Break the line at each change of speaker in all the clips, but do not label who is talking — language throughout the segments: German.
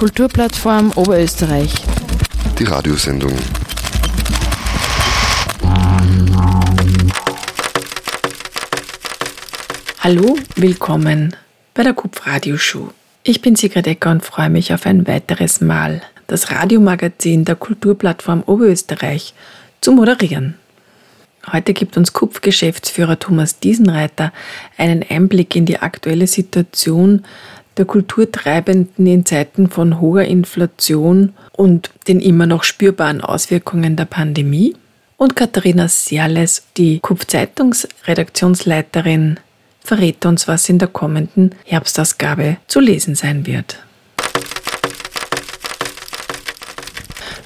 Kulturplattform Oberösterreich.
Die Radiosendung.
Hallo, willkommen bei der KUPF Radioshow. Ich bin Sigrid Ecker und freue mich auf ein weiteres Mal, das Radiomagazin der Kulturplattform Oberösterreich zu moderieren. Heute gibt uns KUPF-Geschäftsführer Thomas Diesenreiter einen Einblick in die aktuelle Situation der Kulturtreibenden in Zeiten von hoher Inflation und den immer noch spürbaren Auswirkungen der Pandemie. Und Katharina Serles, die KUPF-Zeitungsredaktionsleiterin, verrät uns, was in der kommenden Herbstausgabe zu lesen sein wird.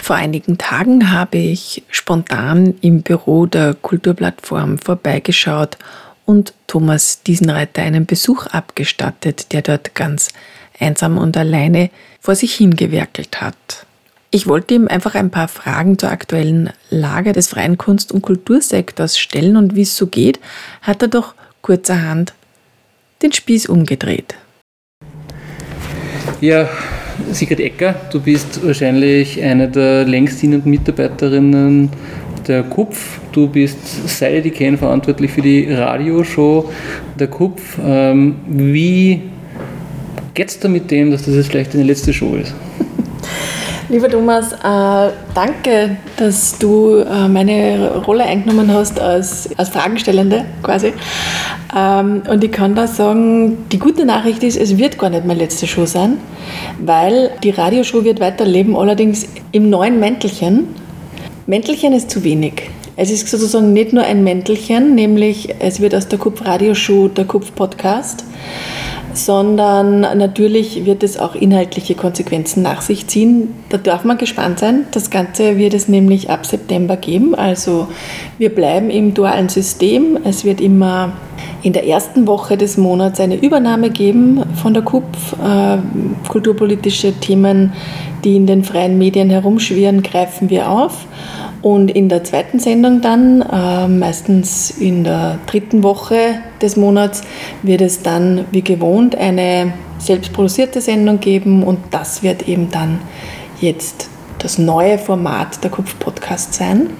Vor einigen Tagen habe ich spontan im Büro der Kulturplattform vorbeigeschaut und Thomas Diesenreiter einen Besuch abgestattet, der dort ganz einsam und alleine vor sich hingewerkelt hat. Ich wollte ihm einfach ein paar Fragen zur aktuellen Lage des freien Kunst- und Kultursektors stellen und wie es so geht, hat er doch kurzerhand den Spieß umgedreht.
Ja, Sigrid Ecker, du bist wahrscheinlich eine der längst dienenden Mitarbeiterinnen der KUPF. Du bist, kenne, verantwortlich für die Radioshow der KUPF. Ähm, wie geht es da mit dem, dass das jetzt vielleicht deine letzte Show ist?
Lieber Thomas, äh, danke, dass du äh, meine Rolle eingenommen hast als, als Fragenstellende quasi. Ähm, und ich kann da sagen, die gute Nachricht ist, es wird gar nicht meine letzte Show sein, weil die Radioshow wird weiterleben, allerdings im neuen Mäntelchen. Mäntelchen ist zu wenig. Es ist sozusagen nicht nur ein Mäntelchen, nämlich es wird aus der Kupf Radioshow der Kupf Podcast sondern natürlich wird es auch inhaltliche Konsequenzen nach sich ziehen. Da darf man gespannt sein. Das Ganze wird es nämlich ab September geben. Also wir bleiben im dualen System. Es wird immer in der ersten Woche des Monats eine Übernahme geben von der KUPF. Äh, kulturpolitische Themen, die in den freien Medien herumschwirren, greifen wir auf. Und in der zweiten Sendung dann, äh, meistens in der dritten Woche des Monats, wird es dann wie gewohnt eine selbstproduzierte Sendung geben und das wird eben dann jetzt das neue Format der Kopf-Podcast sein.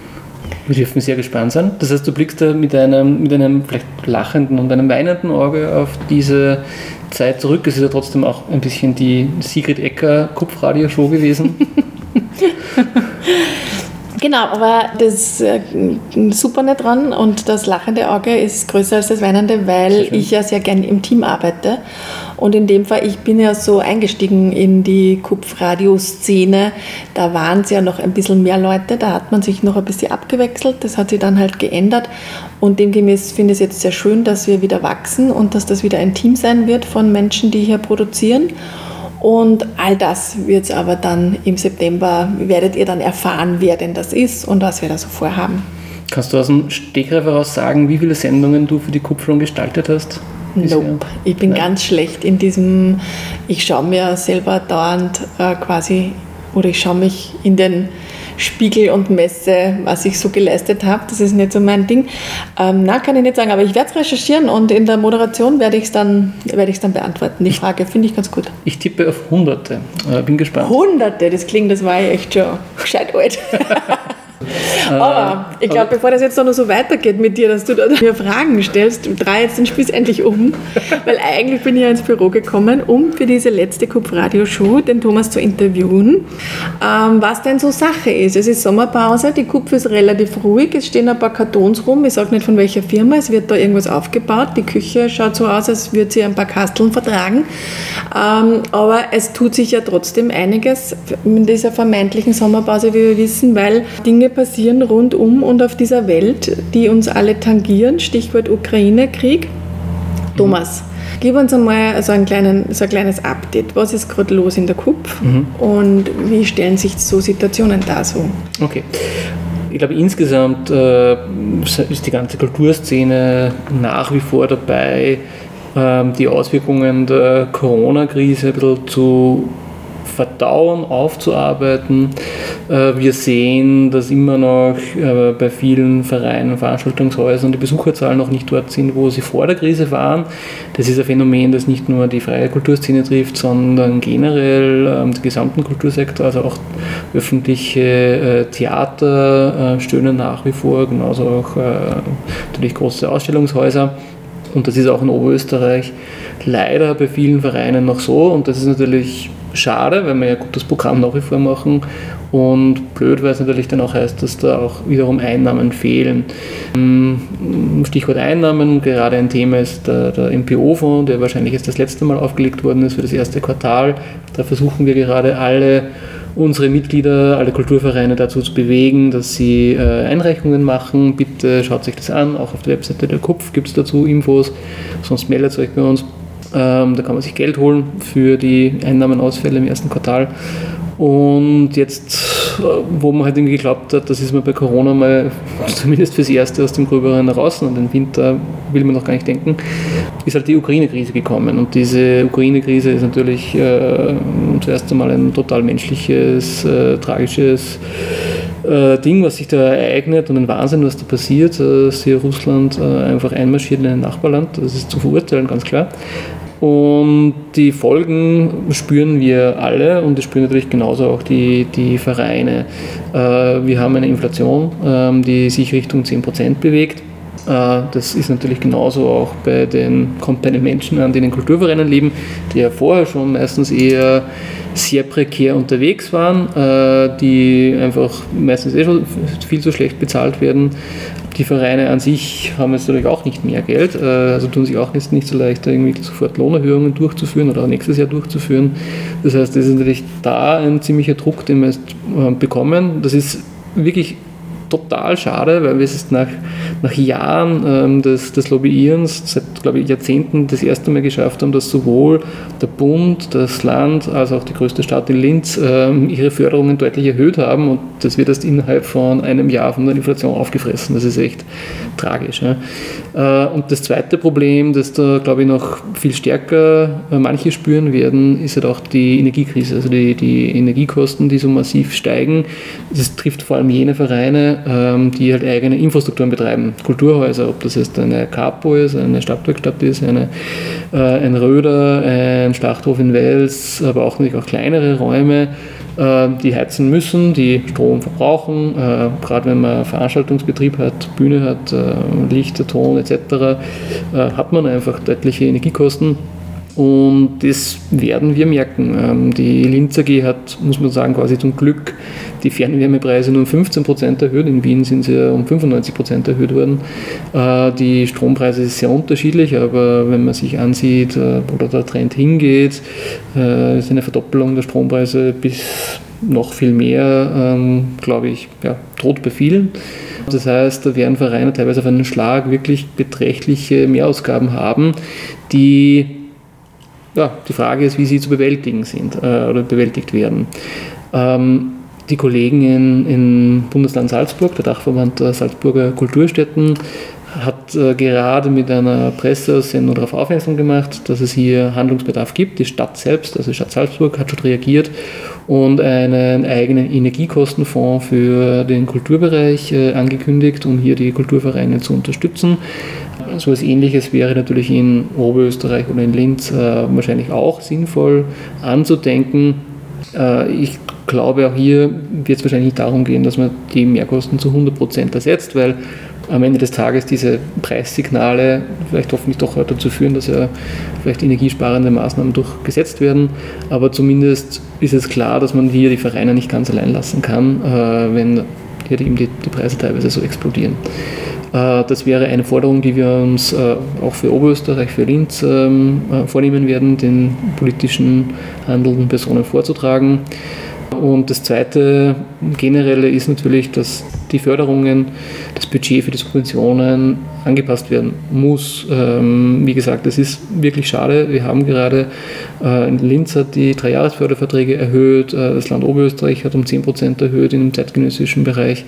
Wir dürfen sehr gespannt sein. Das heißt, du blickst da mit einem, mit einem vielleicht lachenden und einem weinenden Auge auf diese Zeit zurück. Es ist ja trotzdem auch ein bisschen die Sigrid Ecker Kopfradio-Show gewesen.
Genau, aber das äh, super nicht dran und das lachende Auge ist größer als das weinende, weil ich ja sehr gern im Team arbeite. Und in dem Fall, ich bin ja so eingestiegen in die Kupf-Radio-Szene, da waren es ja noch ein bisschen mehr Leute, da hat man sich noch ein bisschen abgewechselt, das hat sich dann halt geändert. Und demgemäß finde ich es jetzt sehr schön, dass wir wieder wachsen und dass das wieder ein Team sein wird von Menschen, die hier produzieren. Und all das wird es aber dann im September, werdet ihr dann erfahren, wer denn das ist und was wir da so vorhaben.
Kannst du aus dem Stegreif heraus sagen, wie viele Sendungen du für die Kupferung gestaltet hast?
Nope. Ich bin Nein. ganz schlecht in diesem, ich schaue mir selber dauernd äh, quasi, oder ich schaue mich in den Spiegel und messe, was ich so geleistet habe. Das ist nicht so mein Ding. Ähm, na, kann ich nicht sagen, aber ich werde es recherchieren und in der Moderation werde ich es dann, werd dann beantworten. Die Frage finde ich ganz gut.
Ich tippe auf Hunderte. Äh, bin gespannt.
Hunderte, das klingt, das war echt schon gescheit alt. Aber ich glaube, bevor das jetzt noch so weitergeht mit dir, dass du da mir Fragen stellst, drei jetzt den Spieß endlich um. Weil eigentlich bin ich ja ins Büro gekommen, um für diese letzte Kupf-Radio-Show den Thomas zu interviewen, ähm, was denn so Sache ist. Es ist Sommerpause, die Kupf ist relativ ruhig, es stehen ein paar Kartons rum, ich sage nicht von welcher Firma, es wird da irgendwas aufgebaut. Die Küche schaut so aus, als würde sie ein paar Kasteln vertragen. Ähm, aber es tut sich ja trotzdem einiges in dieser vermeintlichen Sommerpause, wie wir wissen, weil Dinge passieren rundum und auf dieser Welt, die uns alle tangieren, Stichwort Ukraine-Krieg. Thomas, gib uns einmal so, einen kleinen, so ein kleines Update. Was ist gerade los in der KUP mhm. und wie stellen sich so Situationen dar so?
Okay. Ich glaube, insgesamt äh, ist die ganze Kulturszene nach wie vor dabei, äh, die Auswirkungen der Corona-Krise ein bisschen zu verdauen, aufzuarbeiten. Äh, wir sehen, dass immer noch äh, bei vielen Vereinen, Veranstaltungshäusern die Besucherzahlen noch nicht dort sind, wo sie vor der Krise waren. Das ist ein Phänomen, das nicht nur die freie Kulturszene trifft, sondern generell ähm, den gesamten Kultursektor, also auch öffentliche äh, Theater stöhnen nach wie vor, genauso auch natürlich große Ausstellungshäuser. Und das ist auch in Oberösterreich leider bei vielen Vereinen noch so. Und das ist natürlich schade, weil wir ja gutes Programm nach wie vor machen. Und blöd, weil es natürlich dann auch heißt, dass da auch wiederum Einnahmen fehlen. Mm, Stichwort Einnahmen, gerade ein Thema ist der, der MPO-Fonds, der wahrscheinlich jetzt das letzte Mal aufgelegt worden ist für das erste Quartal. Da versuchen wir gerade alle unsere Mitglieder, alle Kulturvereine dazu zu bewegen, dass sie äh, Einreichungen machen. Bitte schaut sich das an, auch auf der Webseite der Kopf gibt es dazu Infos, sonst meldet euch bei uns. Ähm, da kann man sich Geld holen für die Einnahmenausfälle im ersten Quartal. Und jetzt, wo man halt irgendwie geglaubt hat, das ist man bei Corona mal zumindest fürs Erste aus dem Gröberen raus und den Winter will man noch gar nicht denken, ist halt die Ukraine-Krise gekommen. Und diese Ukraine-Krise ist natürlich äh, zuerst einmal ein total menschliches, äh, tragisches äh, Ding, was sich da ereignet und ein Wahnsinn, was da passiert, äh, dass hier Russland äh, einfach einmarschiert in ein Nachbarland. Das ist zu verurteilen, ganz klar. Und die Folgen spüren wir alle und das spüren natürlich genauso auch die, die Vereine. Äh, wir haben eine Inflation, ähm, die sich Richtung 10% bewegt. Äh, das ist natürlich genauso auch bei den, kommt bei den Menschen an, die in den Kulturvereinen leben, die ja vorher schon meistens eher sehr prekär unterwegs waren, äh, die einfach meistens eh schon viel zu schlecht bezahlt werden die Vereine an sich haben jetzt natürlich auch nicht mehr Geld, äh, also tun sich auch jetzt nicht so leicht, irgendwie sofort Lohnerhöhungen durchzuführen oder auch nächstes Jahr durchzuführen. Das heißt, es ist natürlich da ein ziemlicher Druck, den wir jetzt bekommen. Das ist wirklich total schade, weil wir es nach, nach Jahren ähm, des, des Lobbyierens, seit glaube ich Jahrzehnten, das erste Mal geschafft haben, dass sowohl der Bund, das Land als auch die größte Stadt in Linz ähm, ihre Förderungen deutlich erhöht haben und das wird erst innerhalb von einem Jahr von der Inflation aufgefressen. Das ist echt tragisch. Ja. Äh, und das zweite Problem, das da glaube ich noch viel stärker äh, manche spüren werden, ist halt auch die Energiekrise, also die, die Energiekosten, die so massiv steigen. Das trifft vor allem jene Vereine, ähm, die halt eigene Infrastrukturen betreiben. Kulturhäuser, ob das jetzt eine Capo ist, eine Stadtwerkstatt ist, eine, äh, ein Röder, ein Schlachthof in Wels, aber auch natürlich auch kleinere Räume, die heizen müssen, die Strom verbrauchen. Äh, gerade wenn man Veranstaltungsbetrieb hat, Bühne hat, äh, Licht, Ton etc., äh, hat man einfach deutliche Energiekosten und das werden wir merken. Ähm, die Linz AG hat, muss man sagen, quasi zum Glück die Fernwärmepreise nur um 15% erhöht. In Wien sind sie um 95% erhöht worden. Äh, die Strompreise sind sehr unterschiedlich, aber wenn man sich ansieht, äh, wo der Trend hingeht, äh, ist eine Verdoppelung der Strompreise bis noch viel mehr, ähm, glaube ich, ja, droht bei vielen. Das heißt, da werden Vereine teilweise auf einen Schlag wirklich beträchtliche Mehrausgaben haben, die ja, die Frage ist, wie sie zu bewältigen sind äh, oder bewältigt werden. Ähm, die Kollegen in, in Bundesland Salzburg, der Dachverband der Salzburger Kulturstätten, hat äh, gerade mit einer Presseaussendung darauf aufmerksam gemacht, dass es hier Handlungsbedarf gibt. Die Stadt selbst, also die Stadt Salzburg, hat schon reagiert und einen eigenen Energiekostenfonds für den Kulturbereich äh, angekündigt, um hier die Kulturvereine zu unterstützen. So etwas Ähnliches wäre natürlich in Oberösterreich oder in Linz äh, wahrscheinlich auch sinnvoll anzudenken. Äh, ich glaube, auch hier wird es wahrscheinlich nicht darum gehen, dass man die Mehrkosten zu 100% ersetzt, weil am Ende des Tages diese Preissignale vielleicht hoffentlich doch dazu führen, dass ja vielleicht energiesparende Maßnahmen durchgesetzt werden. Aber zumindest ist es klar, dass man hier die Vereine nicht ganz allein lassen kann, äh, wenn hier die, die Preise teilweise so explodieren. Äh, das wäre eine Forderung, die wir uns äh, auch für Oberösterreich, für Linz ähm, äh, vornehmen werden, den politischen handelnden Personen vorzutragen. Und das zweite generelle ist natürlich, dass die Förderungen, das Budget für die Subventionen angepasst werden muss. Ähm, wie gesagt, es ist wirklich schade. Wir haben gerade äh, in Linz hat die Dreijahresförderverträge erhöht, äh, das Land Oberösterreich hat um 10% erhöht im zeitgenössischen Bereich.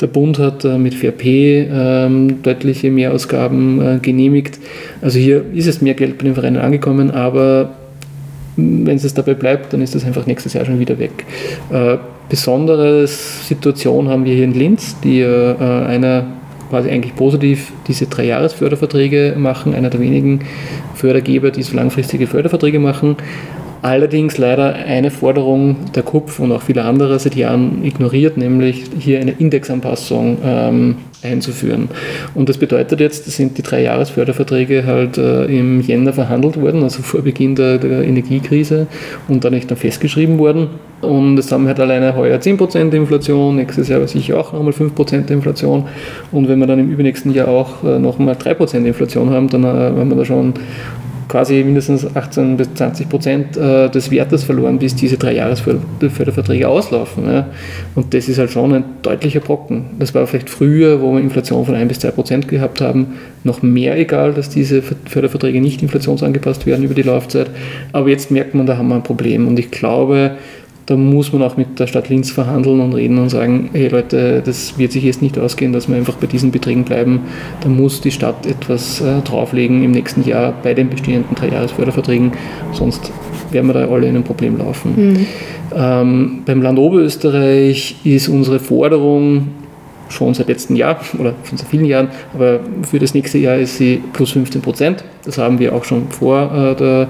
Der Bund hat äh, mit FRP ähm, deutliche Mehrausgaben genehmigt. Also hier ist es mehr Geld bei den Vereinen angekommen, aber wenn es dabei bleibt, dann ist das einfach nächstes Jahr schon wieder weg. Äh, besondere Situation haben wir hier in Linz, die äh, einer quasi eigentlich positiv diese drei Jahresförderverträge machen, einer der wenigen Fördergeber, die so langfristige Förderverträge machen. Allerdings leider eine Forderung der KUPF und auch viele andere seit Jahren ignoriert, nämlich hier eine Indexanpassung ähm, einzuführen. Und das bedeutet jetzt, sind die drei Jahresförderverträge halt äh, im Jänner verhandelt worden, also vor Beginn der, der Energiekrise und dann nicht dann festgeschrieben worden. Und es haben halt alleine heuer 10% Inflation, nächstes Jahr sicher auch nochmal 5% Inflation. Und wenn wir dann im übernächsten Jahr auch äh, nochmal 3% Inflation haben, dann äh, haben wir da schon quasi mindestens 18 bis 20 Prozent äh, des Wertes verloren, bis diese drei Jahresförderverträge auslaufen. Und das ist halt schon ein deutlicher Brocken. Das war vielleicht früher, wo wir Inflation von 1 bis 2 Prozent gehabt haben, noch mehr egal, dass diese Förderverträge nicht inflationsangepasst werden über die Laufzeit. Aber jetzt merkt man, da haben wir ein Problem. Und ich glaube, da muss man auch mit der Stadt Linz verhandeln und reden und sagen, hey Leute, das wird sich jetzt nicht ausgehen, dass wir einfach bei diesen Beträgen bleiben. Da muss die Stadt etwas äh, drauflegen im nächsten Jahr bei den bestehenden Dreijahresförderverträgen, sonst werden wir da alle in ein Problem laufen. Mhm. Ähm, beim Land Oberösterreich ist unsere Forderung schon seit letztem Jahr oder schon seit vielen Jahren, aber für das nächste Jahr ist sie plus 15 Prozent. Das haben wir auch schon vor äh, der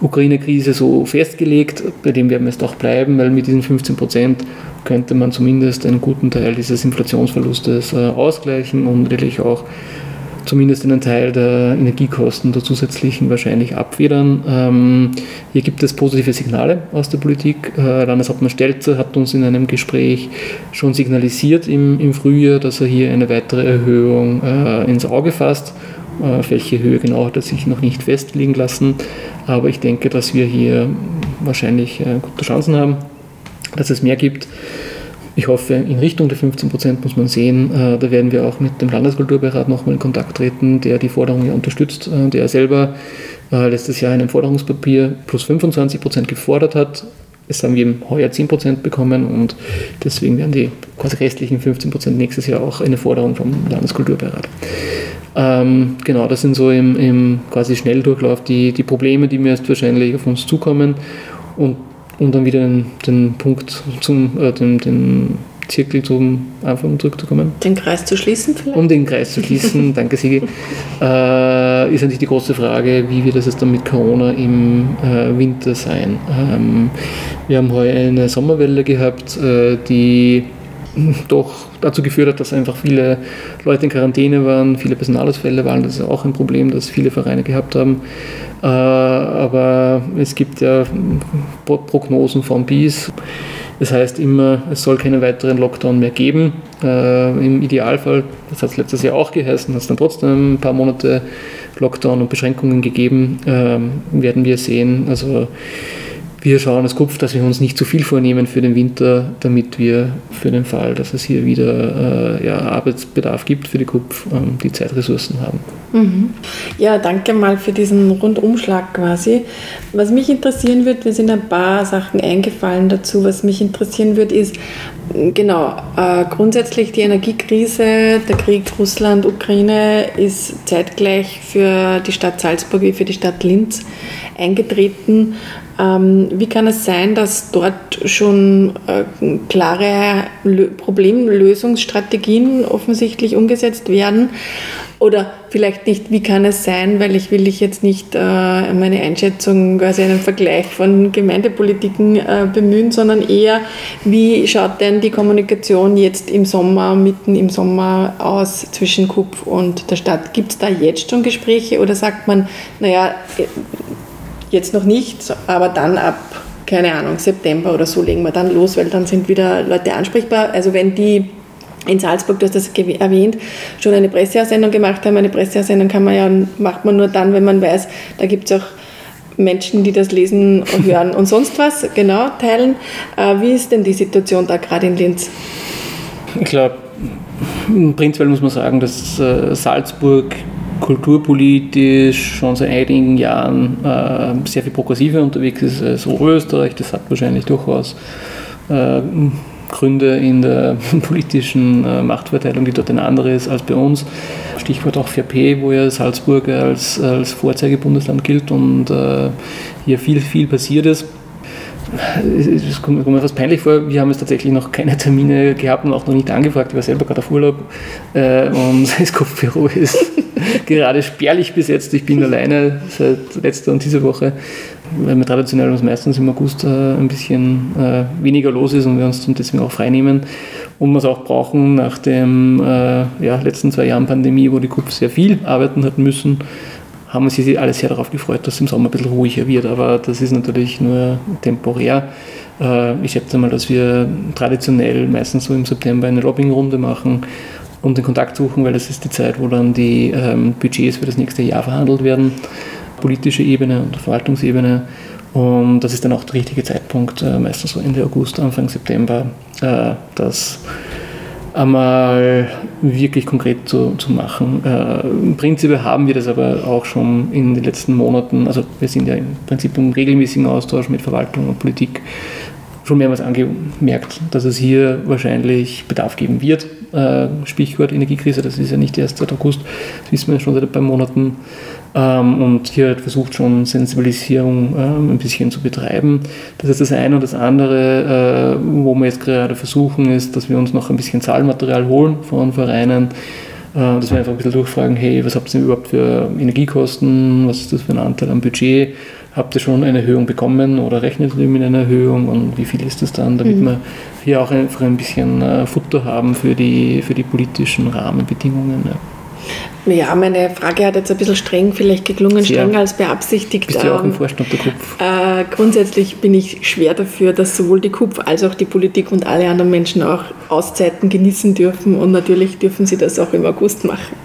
Ukraine-Krise so festgelegt. Bei dem werden wir es doch bleiben, weil mit diesen 15 Prozent könnte man zumindest einen guten Teil dieses Inflationsverlustes äh, ausgleichen und natürlich auch zumindest einen Teil der Energiekosten der zusätzlichen wahrscheinlich abfedern. Ähm, hier gibt es positive Signale aus der Politik. Äh, Landeshauptmann Stelzer hat uns in einem Gespräch schon signalisiert im, im Frühjahr, dass er hier eine weitere Erhöhung äh, ins Auge fasst. Äh, auf welche Höhe genau hat er sich noch nicht festlegen lassen. Aber ich denke, dass wir hier wahrscheinlich äh, gute Chancen haben, dass es mehr gibt. Ich hoffe, in Richtung der 15 Prozent muss man sehen. Äh, da werden wir auch mit dem Landeskulturbeirat nochmal in Kontakt treten, der die Forderung ja unterstützt, äh, der selber äh, letztes Jahr in einem Forderungspapier plus 25 Prozent gefordert hat. Es haben wir heuer 10 Prozent bekommen und deswegen werden die quasi restlichen 15 Prozent nächstes Jahr auch eine Forderung vom Landeskulturbeirat. Ähm, genau, das sind so im, im quasi Schnelldurchlauf die, die Probleme, die mir jetzt wahrscheinlich auf uns zukommen. Und um dann wieder den, den Punkt zum, äh, den, den Zirkel zum Anfang zurückzukommen.
Den Kreis zu schließen vielleicht?
Um den Kreis zu schließen, danke Sigi, äh, ist natürlich die große Frage, wie wird es dann mit Corona im äh, Winter sein? Ähm, wir haben heuer eine Sommerwelle gehabt, äh, die doch dazu geführt hat, dass einfach viele Leute in Quarantäne waren, viele Personalausfälle waren. Das ist auch ein Problem, das viele Vereine gehabt haben. Äh, aber es gibt ja Prognosen von BIS. Das heißt immer, es soll keinen weiteren Lockdown mehr geben. Äh, Im Idealfall, das hat es letztes Jahr auch geheißen, hat es dann trotzdem ein paar Monate Lockdown und Beschränkungen gegeben, ähm, werden wir sehen. Also wir schauen als Kopf, dass wir uns nicht zu viel vornehmen für den Winter, damit wir für den Fall, dass es hier wieder äh, ja, Arbeitsbedarf gibt für die Kopf, ähm, die Zeitressourcen haben.
Mhm. Ja, danke mal für diesen Rundumschlag quasi. Was mich interessieren wird, mir sind ein paar Sachen eingefallen dazu. Was mich interessieren wird, ist genau äh, grundsätzlich die Energiekrise, der Krieg Russland, Ukraine ist zeitgleich für die Stadt Salzburg wie für die Stadt Linz eingetreten. Ähm, wie kann es sein, dass dort schon äh, klare Problemlösungsstrategien offensichtlich umgesetzt werden? Oder vielleicht nicht, wie kann es sein, weil ich will dich jetzt nicht äh, meine Einschätzung, quasi einen Vergleich von Gemeindepolitiken äh, bemühen, sondern eher, wie schaut denn die Kommunikation jetzt im Sommer, mitten im Sommer aus zwischen KUP und der Stadt? Gibt es da jetzt schon Gespräche oder sagt man, naja, Jetzt noch nicht, aber dann ab, keine Ahnung, September oder so legen wir dann los, weil dann sind wieder Leute ansprechbar. Also wenn die in Salzburg, du hast das erwähnt, schon eine Presseaussendung gemacht haben. Eine Presseaussendung kann man ja, macht man nur dann, wenn man weiß, da gibt es auch Menschen, die das lesen und hören und sonst was, genau, teilen. Äh, wie ist denn die Situation da gerade in Linz?
Ich glaube, prinzipiell muss man sagen, dass äh, Salzburg kulturpolitisch schon seit einigen Jahren äh, sehr viel progressiver unterwegs ist als Oberösterreich. Das hat wahrscheinlich durchaus Gründe in der politischen äh, Machtverteilung, die dort eine andere ist als bei uns. Stichwort auch 4P, wo ja Salzburg als, als Vorzeigebundesland gilt und äh, hier viel, viel passiert ist es kommt, mir fast peinlich vor, wir haben jetzt tatsächlich noch keine Termine gehabt und auch noch nicht angefragt. Ich war selber gerade auf Urlaub äh, und das Kopfbüro ist gerade spärlich besetzt. Ich bin alleine seit letzter und dieser Woche, weil wir traditionell uns meistens im August äh, ein bisschen äh, weniger los ist und wir uns deswegen auch freinehmen und wir es auch brauchen nach den äh, ja, letzten zwei Jahren Pandemie, wo die KUP sehr viel arbeiten hat müssen haben sich alle sehr darauf gefreut, dass es im Sommer ein bisschen ruhiger wird. Aber das ist natürlich nur temporär. Ich schätze mal, dass wir traditionell meistens so im September eine Lobbying-Runde machen und den Kontakt suchen, weil das ist die Zeit, wo dann die ähm, Budgets für das nächste Jahr verhandelt werden, politische Ebene und Verwaltungsebene. Und das ist dann auch der richtige Zeitpunkt, äh, meistens so Ende August, Anfang September, äh, dass einmal wirklich konkret zu, zu machen. Äh, Im Prinzip haben wir das aber auch schon in den letzten Monaten, also wir sind ja im Prinzip im regelmäßigen Austausch mit Verwaltung und Politik schon mehrmals angemerkt, dass es hier wahrscheinlich Bedarf geben wird. Äh, Energiekrise, das ist ja nicht erst seit August, das wissen wir schon seit ein paar Monaten. Ähm, und hier hat versucht schon Sensibilisierung ähm, ein bisschen zu betreiben. Das ist das eine und das andere, äh, wo wir jetzt gerade versuchen, ist, dass wir uns noch ein bisschen Zahlmaterial holen von Vereinen, äh, dass wir einfach ein bisschen durchfragen, hey, was habt ihr überhaupt für Energiekosten, was ist das für ein Anteil am Budget, habt ihr schon eine Erhöhung bekommen oder rechnet ihr mit einer Erhöhung und wie viel ist das dann, damit mhm. wir hier auch einfach ein bisschen äh, Futter haben für die, für die politischen Rahmenbedingungen. Ja.
Ja, meine Frage hat jetzt ein bisschen streng vielleicht geklungen, Sehr. strenger als beabsichtigt.
Bist du auch im ähm, Vorstand der KUPF?
Äh, grundsätzlich bin ich schwer dafür, dass sowohl die KUPF als auch die Politik und alle anderen Menschen auch Auszeiten genießen dürfen und natürlich dürfen sie das auch im August machen.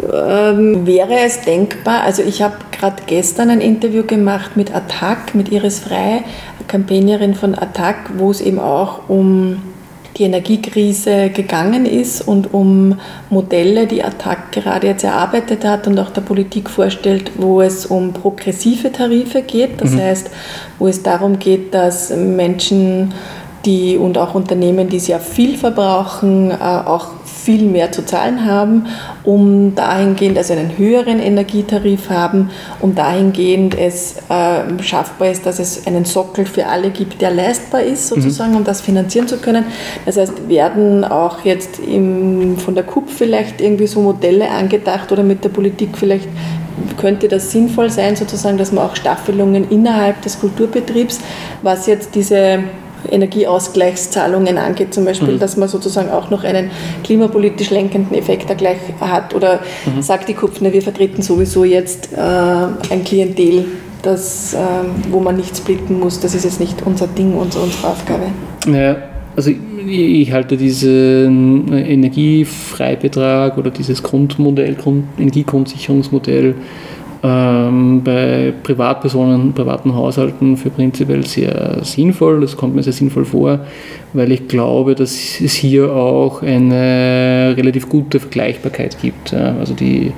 Ähm, wäre es denkbar, also ich habe gerade gestern ein Interview gemacht mit Attac, mit Iris Frei, Campaignerin von Attac, wo es eben auch um die Energiekrise gegangen ist und um Modelle, die Attac gerade jetzt erarbeitet hat und auch der Politik vorstellt, wo es um progressive Tarife geht. Das mhm. heißt, wo es darum geht, dass Menschen die und auch Unternehmen, die sehr viel verbrauchen, äh, auch viel mehr zu zahlen haben, um dahingehend, also einen höheren Energietarif haben, um dahingehend es äh, schaffbar ist, dass es einen Sockel für alle gibt, der leistbar ist, mhm. sozusagen, mhm. um das finanzieren zu können. Das heißt, werden auch jetzt im, von der KUP vielleicht irgendwie so Modelle angedacht oder mit der Politik vielleicht könnte das sinnvoll sein, sozusagen, dass man auch Staffelungen innerhalb des Kulturbetriebs, was jetzt diese Energieausgleichszahlungen angeht, zum Beispiel, mhm. dass man sozusagen auch noch einen klimapolitisch lenkenden Effekt da gleich hat. Oder mhm. sagt die Kupfner, wir vertreten sowieso jetzt äh, ein Klientel, das, äh, wo man nicht splitten muss. Das ist jetzt nicht unser Ding, unsere, unsere Aufgabe.
Ja, also ich, ich halte diesen Energiefreibetrag oder dieses Grundmodell, Grund, Energiegrundsicherungsmodell bei Privatpersonen, privaten Haushalten für prinzipiell sehr sinnvoll. Das kommt mir sehr sinnvoll vor, weil ich glaube, dass es hier auch eine relativ gute Vergleichbarkeit gibt. Also die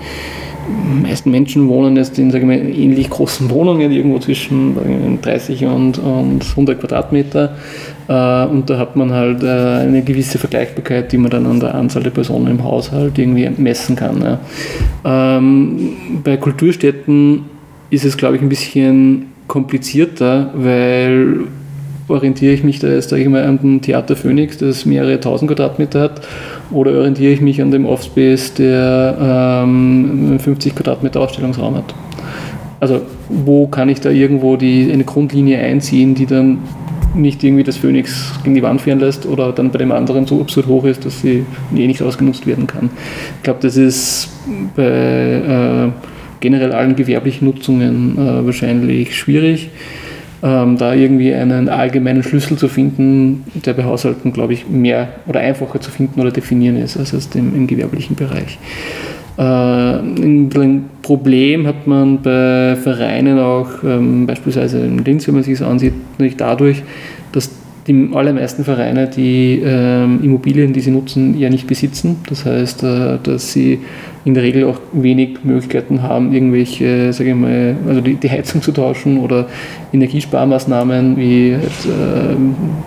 meisten Menschen wohnen jetzt in sagen wir, ähnlich großen Wohnungen, irgendwo zwischen 30 und, und 100 Quadratmeter. Äh, und da hat man halt äh, eine gewisse Vergleichbarkeit, die man dann an der Anzahl der Personen im Haushalt irgendwie messen kann. Ähm, bei Kulturstätten ist es, glaube ich, ein bisschen komplizierter, weil orientiere ich mich da jetzt, sage ich mal, an dem Theater Phoenix, das mehrere tausend Quadratmeter hat, oder orientiere ich mich an dem Offspace, der ähm, 50 Quadratmeter Ausstellungsraum hat? Also wo kann ich da irgendwo die, eine Grundlinie einziehen, die dann nicht irgendwie das Phoenix gegen die Wand fahren lässt oder dann bei dem anderen so absurd hoch ist, dass sie eh nicht ausgenutzt werden kann. Ich glaube, das ist bei äh, generell allen gewerblichen Nutzungen äh, wahrscheinlich schwierig. Ähm, da irgendwie einen allgemeinen Schlüssel zu finden, der bei Haushalten, glaube ich, mehr oder einfacher zu finden oder definieren ist als im, im gewerblichen Bereich. Äh, ein Problem hat man bei Vereinen auch, ähm, beispielsweise in Linz, wenn man sich das ansieht, natürlich dadurch, dass die allermeisten Vereine die ähm, Immobilien, die sie nutzen, ja nicht besitzen. Das heißt, äh, dass sie in der Regel auch wenig Möglichkeiten haben, irgendwelche, sage ich mal, also die, die Heizung zu tauschen oder Energiesparmaßnahmen wie äh,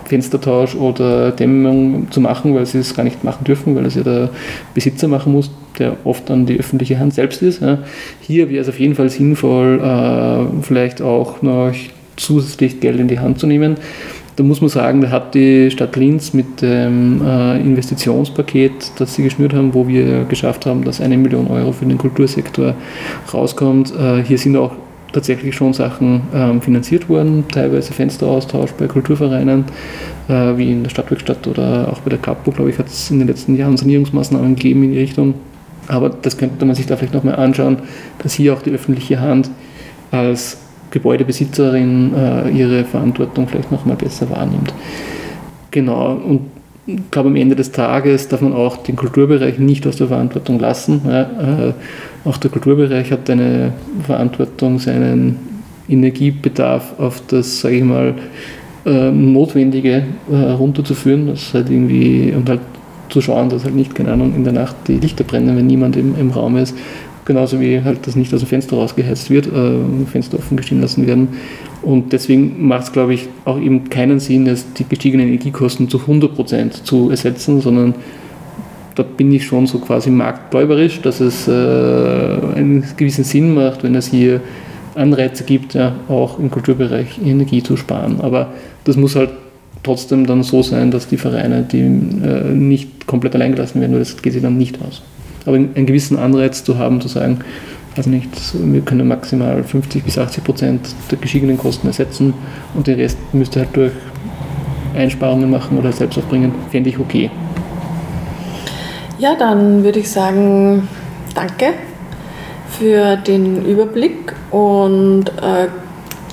Fenstertausch oder Dämmung zu machen, weil sie es gar nicht machen dürfen, weil es ja der Besitzer machen muss, der oft dann die öffentliche Hand selbst ist. Ja. Hier wäre es auf jeden Fall sinnvoll, äh, vielleicht auch noch zusätzlich Geld in die Hand zu nehmen da muss man sagen, da hat die Stadt Linz mit dem äh, Investitionspaket, das sie geschnürt haben, wo wir geschafft haben, dass eine Million Euro für den Kultursektor rauskommt. Äh, hier sind auch tatsächlich schon Sachen ähm, finanziert worden, teilweise Fensteraustausch bei Kulturvereinen, äh, wie in der Stadtwerkstatt oder auch bei der Kapo, glaube ich, hat es in den letzten Jahren Sanierungsmaßnahmen gegeben in die Richtung. Aber das könnte man sich da vielleicht nochmal anschauen, dass hier auch die öffentliche Hand als Gebäudebesitzerin äh, ihre Verantwortung vielleicht noch mal besser wahrnimmt. Genau, und ich glaube, am Ende des Tages darf man auch den Kulturbereich nicht aus der Verantwortung lassen. Ja, äh, auch der Kulturbereich hat eine Verantwortung, seinen Energiebedarf auf das, sage ich mal, äh, Notwendige äh, runterzuführen, das halt irgendwie und halt zu schauen, dass halt nicht, keine Ahnung, in der Nacht die Lichter brennen, wenn niemand im, im Raum ist genauso wie halt das nicht aus dem Fenster rausgeheizt wird, äh, Fenster offen gestehen lassen werden. Und deswegen macht es, glaube ich, auch eben keinen Sinn, jetzt die gestiegenen Energiekosten zu 100% zu ersetzen, sondern da bin ich schon so quasi marktgläuberisch, dass es äh, einen gewissen Sinn macht, wenn es hier Anreize gibt, ja, auch im Kulturbereich Energie zu sparen. Aber das muss halt trotzdem dann so sein, dass die Vereine die äh, nicht komplett allein gelassen werden, weil das geht sich dann nicht aus aber einen gewissen Anreiz zu haben, zu sagen, also nicht, wir können maximal 50 bis 80 Prozent der gestiegenen Kosten ersetzen und den Rest müsst ihr halt durch Einsparungen machen oder selbst aufbringen, fände ich okay.
Ja, dann würde ich sagen, danke für den Überblick und äh,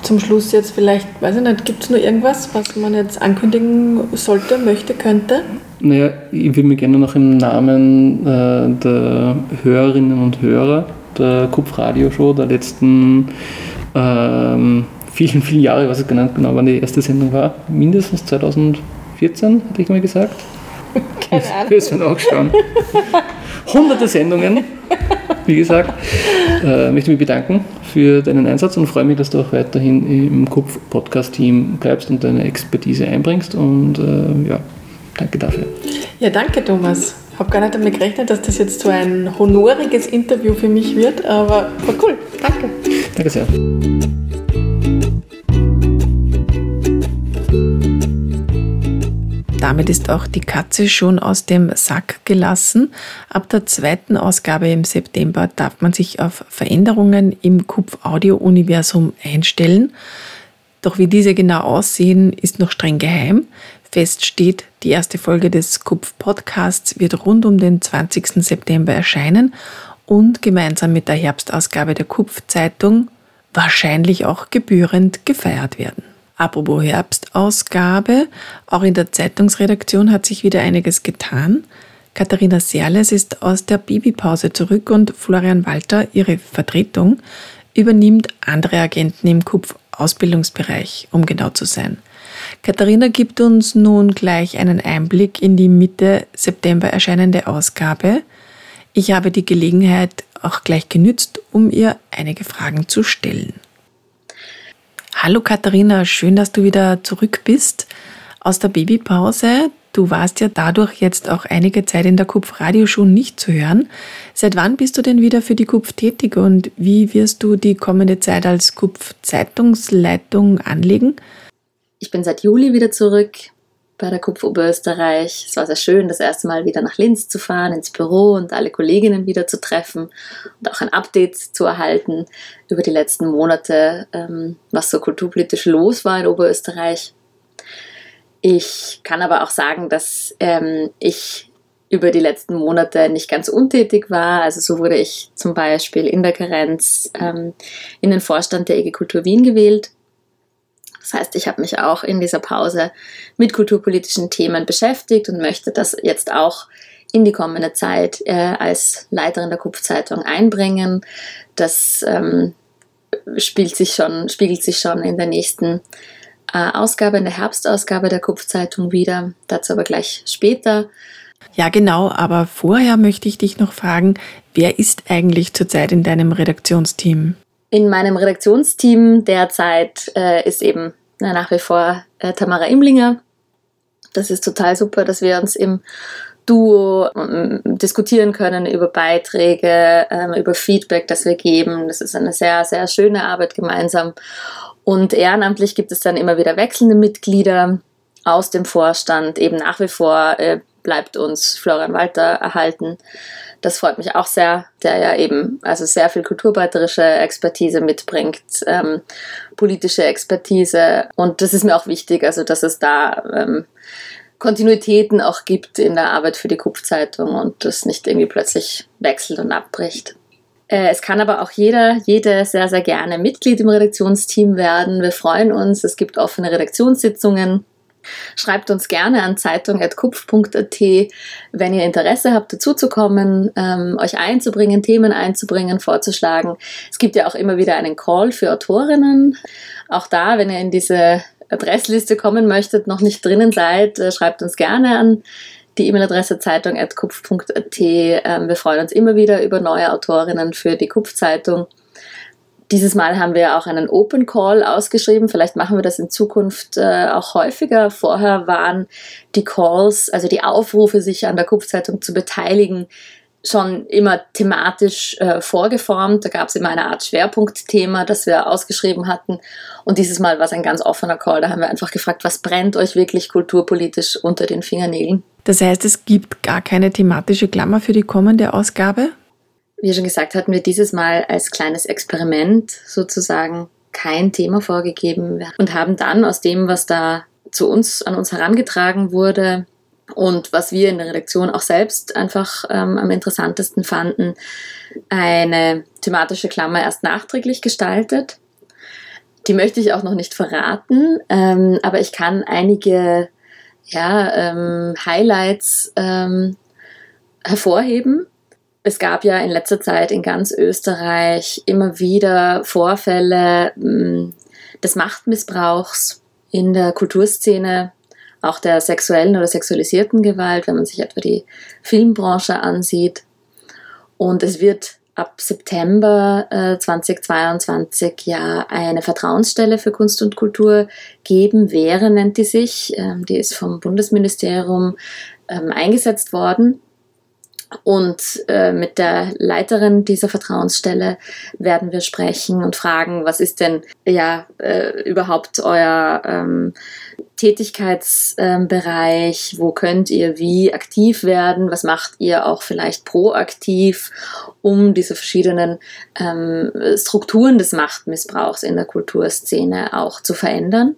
zum Schluss jetzt vielleicht, weiß ich nicht, gibt es nur irgendwas, was man jetzt ankündigen sollte, möchte, könnte?
Naja, ich würde mir gerne noch im Namen äh, der Hörerinnen und Hörer der Kupf-Radio-Show der letzten ähm, vielen, vielen Jahre, was es genannt genau, wann die erste Sendung war, mindestens 2014, hatte ich mal gesagt. Keine Ahnung. Müssen wir nachschauen. Hunderte Sendungen, wie gesagt. Äh, möchte mich bedanken für deinen Einsatz und freue mich, dass du auch weiterhin im Kupf-Podcast-Team bleibst und deine Expertise einbringst. Und äh, ja, Danke dafür.
Ja, danke Thomas. Ich habe gar nicht damit gerechnet, dass das jetzt so ein honoriges Interview für mich wird, aber war cool. Danke.
Danke sehr.
Damit ist auch die Katze schon aus dem Sack gelassen. Ab der zweiten Ausgabe im September darf man sich auf Veränderungen im Kupf-Audio-Universum einstellen. Doch wie diese genau aussehen, ist noch streng geheim. Fest steht, die erste Folge des Kupf-Podcasts wird rund um den 20. September erscheinen und gemeinsam mit der Herbstausgabe der Kupf-Zeitung wahrscheinlich auch gebührend gefeiert werden. Apropos Herbstausgabe, auch in der Zeitungsredaktion hat sich wieder einiges getan. Katharina Serles ist aus der Babypause zurück und Florian Walter, ihre Vertretung, übernimmt andere Agenten im Kupf-Ausbildungsbereich, um genau zu sein. Katharina gibt uns nun gleich einen Einblick in die Mitte September erscheinende Ausgabe. Ich habe die Gelegenheit auch gleich genützt, um ihr einige Fragen zu stellen. Hallo Katharina, schön, dass du wieder zurück bist aus der Babypause. Du warst ja dadurch jetzt auch einige Zeit in der Kupf Radioshow nicht zu hören. Seit wann bist du denn wieder für die Kupf tätig und wie wirst du die kommende Zeit als Kupf Zeitungsleitung anlegen?
Ich bin seit Juli wieder zurück bei der Kupf Oberösterreich. Es war sehr schön, das erste Mal wieder nach Linz zu fahren, ins Büro und alle Kolleginnen wieder zu treffen und auch ein Update zu erhalten über die letzten Monate, ähm, was so kulturpolitisch los war in Oberösterreich. Ich kann aber auch sagen, dass ähm, ich über die letzten Monate nicht ganz untätig war. Also so wurde ich zum Beispiel in der Karenz ähm, in den Vorstand der EG Kultur Wien gewählt das heißt, ich habe mich auch in dieser Pause mit kulturpolitischen Themen beschäftigt und möchte das jetzt auch in die kommende Zeit äh, als Leiterin der Kupfzeitung einbringen. Das ähm, spielt sich schon, spiegelt sich schon in der nächsten äh, Ausgabe, in der Herbstausgabe der Kupfzeitung wieder. Dazu aber gleich später.
Ja, genau, aber vorher möchte ich dich noch fragen, wer ist eigentlich zurzeit in deinem Redaktionsteam?
In meinem Redaktionsteam derzeit äh, ist eben na, nach wie vor äh, Tamara Imlinger. Das ist total super, dass wir uns im Duo ähm, diskutieren können über Beiträge, ähm, über Feedback, das wir geben. Das ist eine sehr, sehr schöne Arbeit gemeinsam. Und ehrenamtlich gibt es dann immer wieder wechselnde Mitglieder aus dem Vorstand. Eben nach wie vor äh, bleibt uns Florian Walter erhalten. Das freut mich auch sehr, der ja eben also sehr viel kulturbeiterische Expertise mitbringt, ähm, politische Expertise. Und das ist mir auch wichtig, also dass es da ähm, Kontinuitäten auch gibt in der Arbeit für die Kupfzeitung und das nicht irgendwie plötzlich wechselt und abbricht. Äh, es kann aber auch jeder, jede sehr, sehr gerne Mitglied im Redaktionsteam werden. Wir freuen uns. Es gibt offene Redaktionssitzungen. Schreibt uns gerne an zeitung.kupf.at, wenn ihr Interesse habt, dazuzukommen, ähm, euch einzubringen, Themen einzubringen, vorzuschlagen. Es gibt ja auch immer wieder einen Call für Autorinnen. Auch da, wenn ihr in diese Adressliste kommen möchtet, noch nicht drinnen seid, äh, schreibt uns gerne an die E-Mail-Adresse zeitung.kupf.at. Ähm, wir freuen uns immer wieder über neue Autorinnen für die Kupf-Zeitung. Dieses Mal haben wir auch einen Open Call ausgeschrieben. Vielleicht machen wir das in Zukunft äh, auch häufiger. Vorher waren die Calls, also die Aufrufe, sich an der Kupf-Zeitung zu beteiligen, schon immer thematisch äh, vorgeformt. Da gab es immer eine Art Schwerpunktthema, das wir ausgeschrieben hatten. Und dieses Mal war es ein ganz offener Call. Da haben wir einfach gefragt, was brennt euch wirklich kulturpolitisch unter den Fingernägeln?
Das heißt, es gibt gar keine thematische Klammer für die kommende Ausgabe?
Wie schon gesagt, hatten wir dieses Mal als kleines Experiment sozusagen kein Thema vorgegeben und haben dann aus dem, was da zu uns, an uns herangetragen wurde, und was wir in der Redaktion auch selbst einfach ähm, am interessantesten fanden, eine thematische Klammer erst nachträglich gestaltet. Die möchte ich auch noch nicht verraten, ähm, aber ich kann einige ja, ähm, Highlights ähm, hervorheben. Es gab ja in letzter Zeit in ganz Österreich immer wieder Vorfälle ähm, des Machtmissbrauchs in der Kulturszene auch der sexuellen oder sexualisierten Gewalt, wenn man sich etwa die Filmbranche ansieht. Und es wird ab September äh, 2022 ja eine Vertrauensstelle für Kunst und Kultur geben. Wäre nennt die sich. Ähm, die ist vom Bundesministerium ähm, eingesetzt worden. Und äh, mit der Leiterin dieser Vertrauensstelle werden wir sprechen und fragen, was ist denn ja äh, überhaupt euer ähm, Tätigkeitsbereich, wo könnt ihr wie aktiv werden, was macht ihr auch vielleicht proaktiv, um diese verschiedenen ähm, Strukturen des Machtmissbrauchs in der Kulturszene auch zu verändern.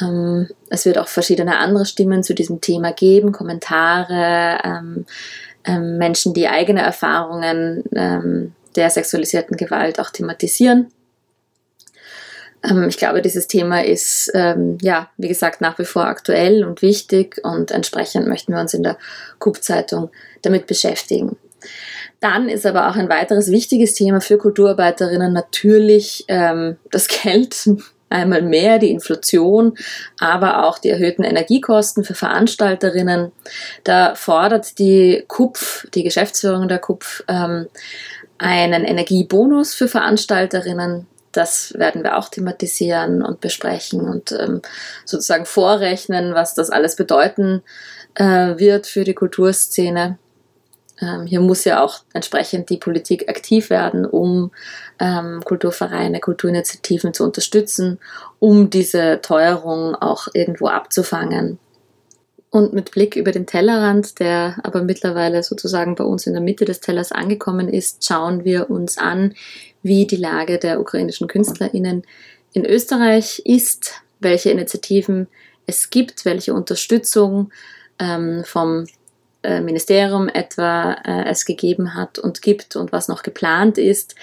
Ähm, es wird auch verschiedene andere Stimmen zu diesem Thema geben, Kommentare, ähm, ähm, Menschen, die eigene Erfahrungen der sexualisierten Gewalt auch thematisieren. Ich glaube, dieses Thema ist, ja, wie gesagt, nach wie vor aktuell und wichtig und entsprechend möchten wir uns in der KUP-Zeitung damit beschäftigen. Dann ist aber auch ein weiteres wichtiges Thema für Kulturarbeiterinnen natürlich das Geld. Einmal mehr die Inflation, aber auch die erhöhten Energiekosten für Veranstalterinnen. Da fordert die KUPF, die Geschäftsführung der KUPF, ähm, einen Energiebonus für Veranstalterinnen das werden wir auch thematisieren und besprechen und ähm, sozusagen vorrechnen, was das alles bedeuten äh, wird für die Kulturszene. Ähm, hier muss ja auch entsprechend die Politik aktiv werden, um ähm, Kulturvereine, Kulturinitiativen zu unterstützen, um diese Teuerung auch irgendwo abzufangen. Und mit Blick über den Tellerrand, der aber mittlerweile sozusagen bei uns in der Mitte des Tellers angekommen ist, schauen wir uns an, wie die Lage der ukrainischen KünstlerInnen in Österreich ist, welche Initiativen es gibt, welche Unterstützung ähm, vom äh, Ministerium etwa äh, es gegeben hat und gibt und was noch geplant ist,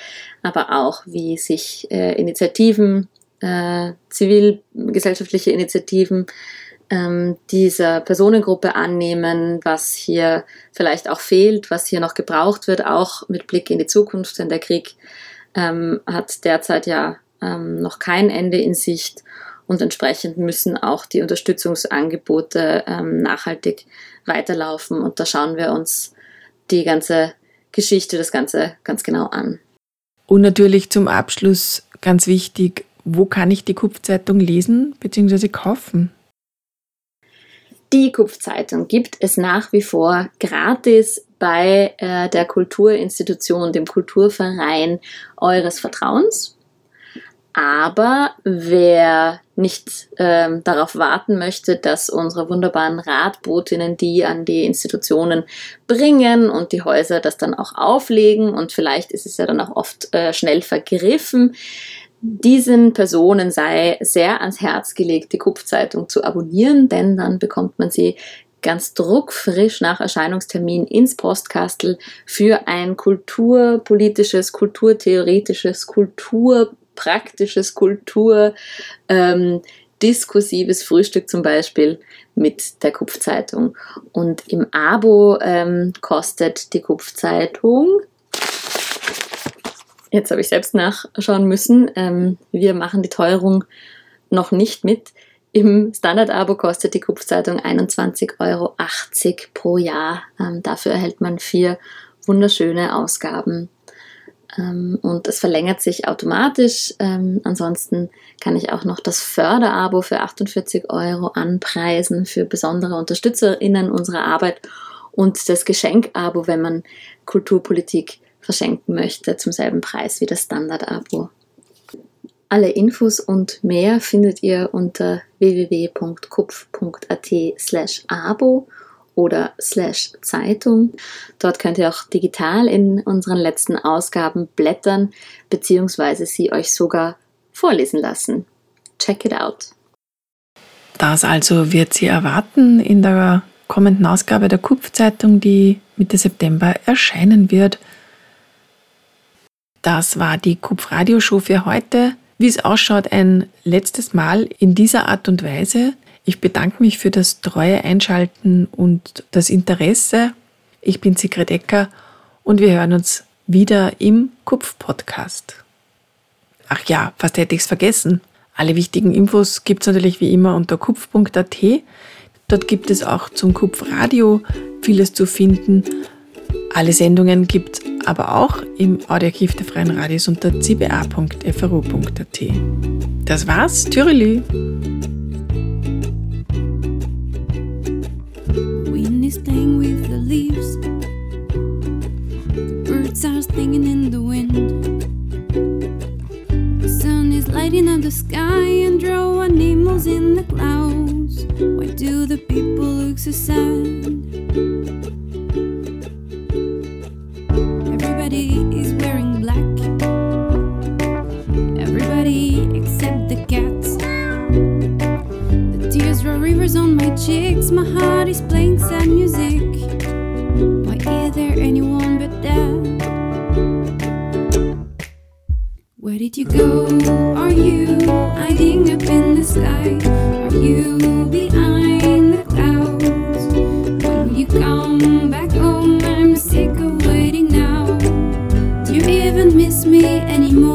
aber auch wie sich äh, Initiativen, äh, zivilgesellschaftliche Initiativen ähm, dieser Personengruppe annehmen, was hier vielleicht auch fehlt, was hier noch gebraucht wird, auch mit Blick in die Zukunft, denn der Krieg ähm, hat derzeit ja ähm, noch kein Ende in Sicht und entsprechend müssen auch die Unterstützungsangebote ähm, nachhaltig weiterlaufen. Und da schauen wir uns die ganze Geschichte, das Ganze ganz genau an.
Und natürlich zum Abschluss ganz wichtig, wo kann ich die Kupfzeitung lesen bzw. kaufen?
Die Kupfzeitung gibt es nach wie vor gratis bei äh, der Kulturinstitution, dem Kulturverein eures Vertrauens. Aber wer nicht ähm, darauf warten möchte, dass unsere wunderbaren Radbotinnen die an die Institutionen bringen und die Häuser das dann auch auflegen und vielleicht ist es ja dann auch oft äh, schnell vergriffen, diesen Personen sei sehr ans Herz gelegt, die Kupfzeitung zu abonnieren, denn dann bekommt man sie ganz druckfrisch nach Erscheinungstermin ins Postkastel für ein kulturpolitisches, kulturtheoretisches, kulturpraktisches, kultur ähm, diskursives Frühstück zum Beispiel mit der Kupfzeitung. Und im Abo ähm, kostet die Kupfzeitung Jetzt habe ich selbst nachschauen müssen. Ähm, wir machen die Teuerung noch nicht mit. Im Standard-Abo kostet die Kupfzeitung 21,80 Euro pro Jahr. Ähm, dafür erhält man vier wunderschöne Ausgaben. Ähm, und es verlängert sich automatisch. Ähm, ansonsten kann ich auch noch das Förderabo für 48 Euro anpreisen für besondere UnterstützerInnen unserer Arbeit und das Geschenkabo, wenn man Kulturpolitik verschenken möchte zum selben Preis wie das Standard-Abo. Alle Infos und mehr findet ihr unter www.kupf.at slash abo oder slash Zeitung. Dort könnt ihr auch digital in unseren letzten Ausgaben blättern bzw. sie euch sogar vorlesen lassen. Check it out.
Das also wird sie erwarten in der kommenden Ausgabe der Kupfzeitung, die Mitte September erscheinen wird. Das war die Kupf-Radio-Show für heute. Wie es ausschaut, ein letztes Mal in dieser Art und Weise. Ich bedanke mich für das treue Einschalten und das Interesse. Ich bin Sigrid Ecker und wir hören uns wieder im Kupf-Podcast. Ach ja, fast hätte ich es vergessen. Alle wichtigen Infos gibt es natürlich wie immer unter kupf.at. Dort gibt es auch zum Kupf-Radio vieles zu finden. Alle Sendungen gibt es aber auch im Audioarchiv der Freien Radios unter cba.fru.at. Das war's, Tyrelü. Is playing with the leaves. Birds are singing in the wind. The sun is lighting up the sky and drawing animals in the clouds. Why do the people look so sad? Chicks, my cheeks, my heart is playing sad music. Why is there anyone but that? Where did you go? Are you hiding up in the sky? Are you behind the clouds? When will you come back home? I'm sick of waiting now. Do you even miss me anymore?